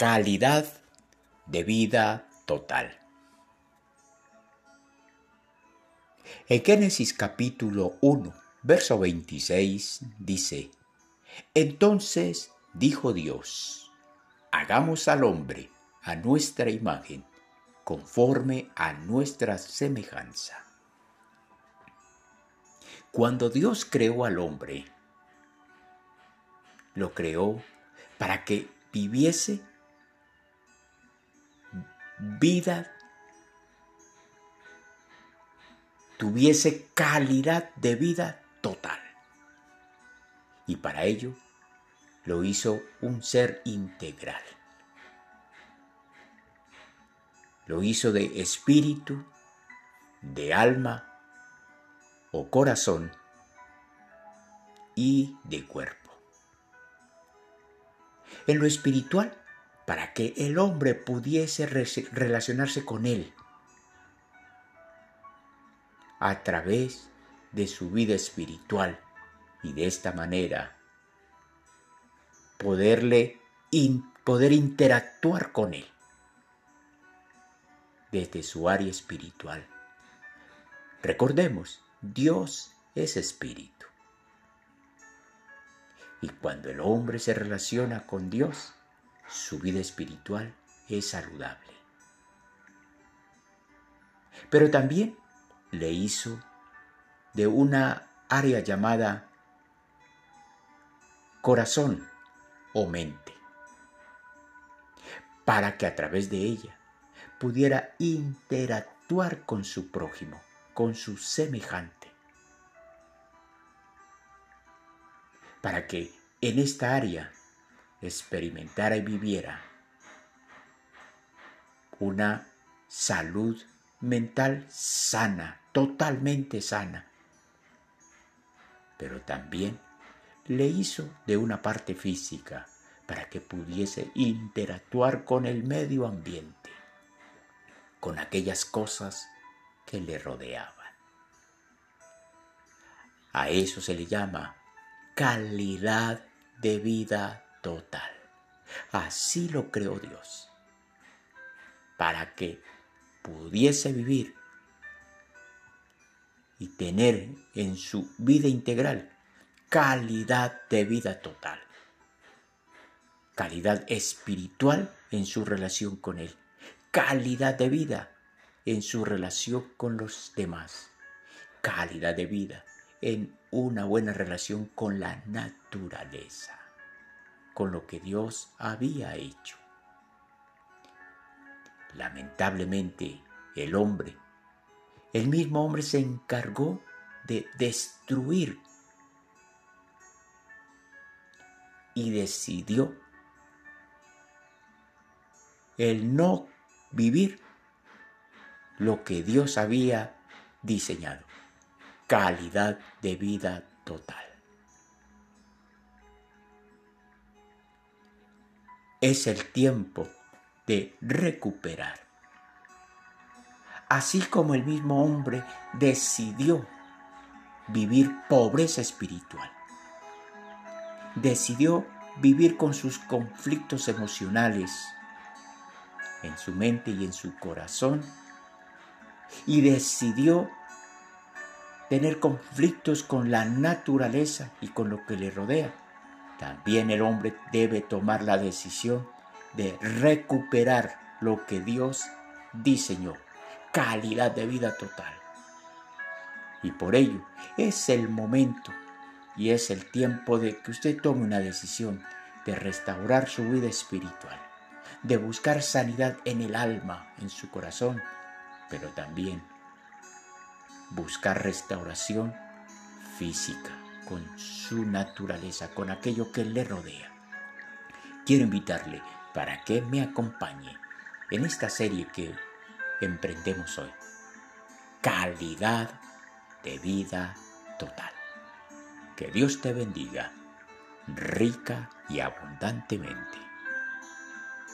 calidad de vida total. En Génesis capítulo 1, verso 26 dice, Entonces dijo Dios, hagamos al hombre a nuestra imagen, conforme a nuestra semejanza. Cuando Dios creó al hombre, lo creó para que viviese vida, tuviese calidad de vida total. Y para ello lo hizo un ser integral. Lo hizo de espíritu, de alma o corazón y de cuerpo. En lo espiritual, para que el hombre pudiese relacionarse con él a través de su vida espiritual y de esta manera poderle poder interactuar con él desde su área espiritual. Recordemos, Dios es espíritu. Y cuando el hombre se relaciona con Dios, su vida espiritual es saludable. Pero también le hizo de una área llamada corazón o mente, para que a través de ella pudiera interactuar con su prójimo, con su semejante, para que en esta área experimentara y viviera una salud mental sana, totalmente sana, pero también le hizo de una parte física para que pudiese interactuar con el medio ambiente, con aquellas cosas que le rodeaban. A eso se le llama calidad de vida total. Así lo creó Dios, para que pudiese vivir y tener en su vida integral calidad de vida total, calidad espiritual en su relación con Él, calidad de vida en su relación con los demás, calidad de vida en una buena relación con la naturaleza con lo que Dios había hecho. Lamentablemente, el hombre, el mismo hombre se encargó de destruir y decidió el no vivir lo que Dios había diseñado, calidad de vida total. Es el tiempo de recuperar. Así como el mismo hombre decidió vivir pobreza espiritual, decidió vivir con sus conflictos emocionales en su mente y en su corazón y decidió tener conflictos con la naturaleza y con lo que le rodea también el hombre debe tomar la decisión de recuperar lo que Dios diseñó, calidad de vida total. Y por ello es el momento y es el tiempo de que usted tome una decisión de restaurar su vida espiritual, de buscar sanidad en el alma, en su corazón, pero también buscar restauración física con su naturaleza, con aquello que le rodea. Quiero invitarle para que me acompañe en esta serie que emprendemos hoy. Calidad de vida total. Que Dios te bendiga rica y abundantemente.